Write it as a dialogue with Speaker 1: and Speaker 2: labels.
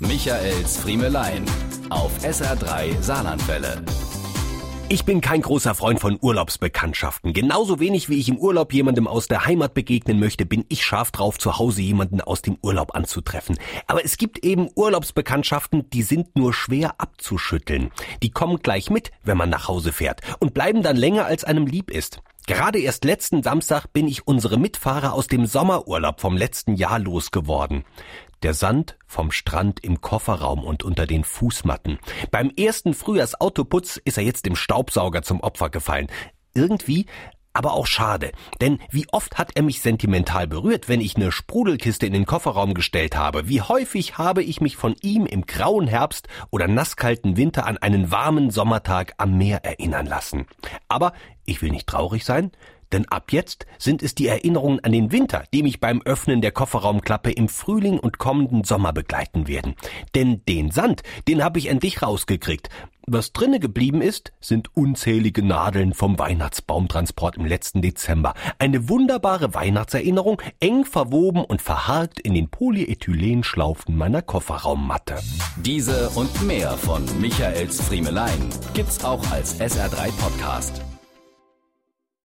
Speaker 1: Michaels Friemelein auf SR3 Saarlandwelle.
Speaker 2: Ich bin kein großer Freund von Urlaubsbekanntschaften. Genauso wenig wie ich im Urlaub jemandem aus der Heimat begegnen möchte, bin ich scharf drauf, zu Hause jemanden aus dem Urlaub anzutreffen. Aber es gibt eben Urlaubsbekanntschaften, die sind nur schwer abzuschütteln. Die kommen gleich mit, wenn man nach Hause fährt und bleiben dann länger, als einem lieb ist. Gerade erst letzten Samstag bin ich unsere Mitfahrer aus dem Sommerurlaub vom letzten Jahr losgeworden. Der Sand vom Strand im Kofferraum und unter den Fußmatten. Beim ersten Frühjahrsautoputz ist er jetzt dem Staubsauger zum Opfer gefallen. Irgendwie aber auch schade, denn wie oft hat er mich sentimental berührt, wenn ich eine Sprudelkiste in den Kofferraum gestellt habe. Wie häufig habe ich mich von ihm im grauen Herbst oder nasskalten Winter an einen warmen Sommertag am Meer erinnern lassen. Aber ich will nicht traurig sein, denn ab jetzt sind es die Erinnerungen an den Winter, die mich beim Öffnen der Kofferraumklappe im Frühling und kommenden Sommer begleiten werden. Denn den Sand, den habe ich endlich rausgekriegt. Was drinne geblieben ist, sind unzählige Nadeln vom Weihnachtsbaumtransport im letzten Dezember. Eine wunderbare Weihnachtserinnerung, eng verwoben und verharrt in den Polyethylenschlaufen meiner Kofferraummatte.
Speaker 1: Diese und mehr von Michaels Friemelein gibt's auch als SR3 Podcast.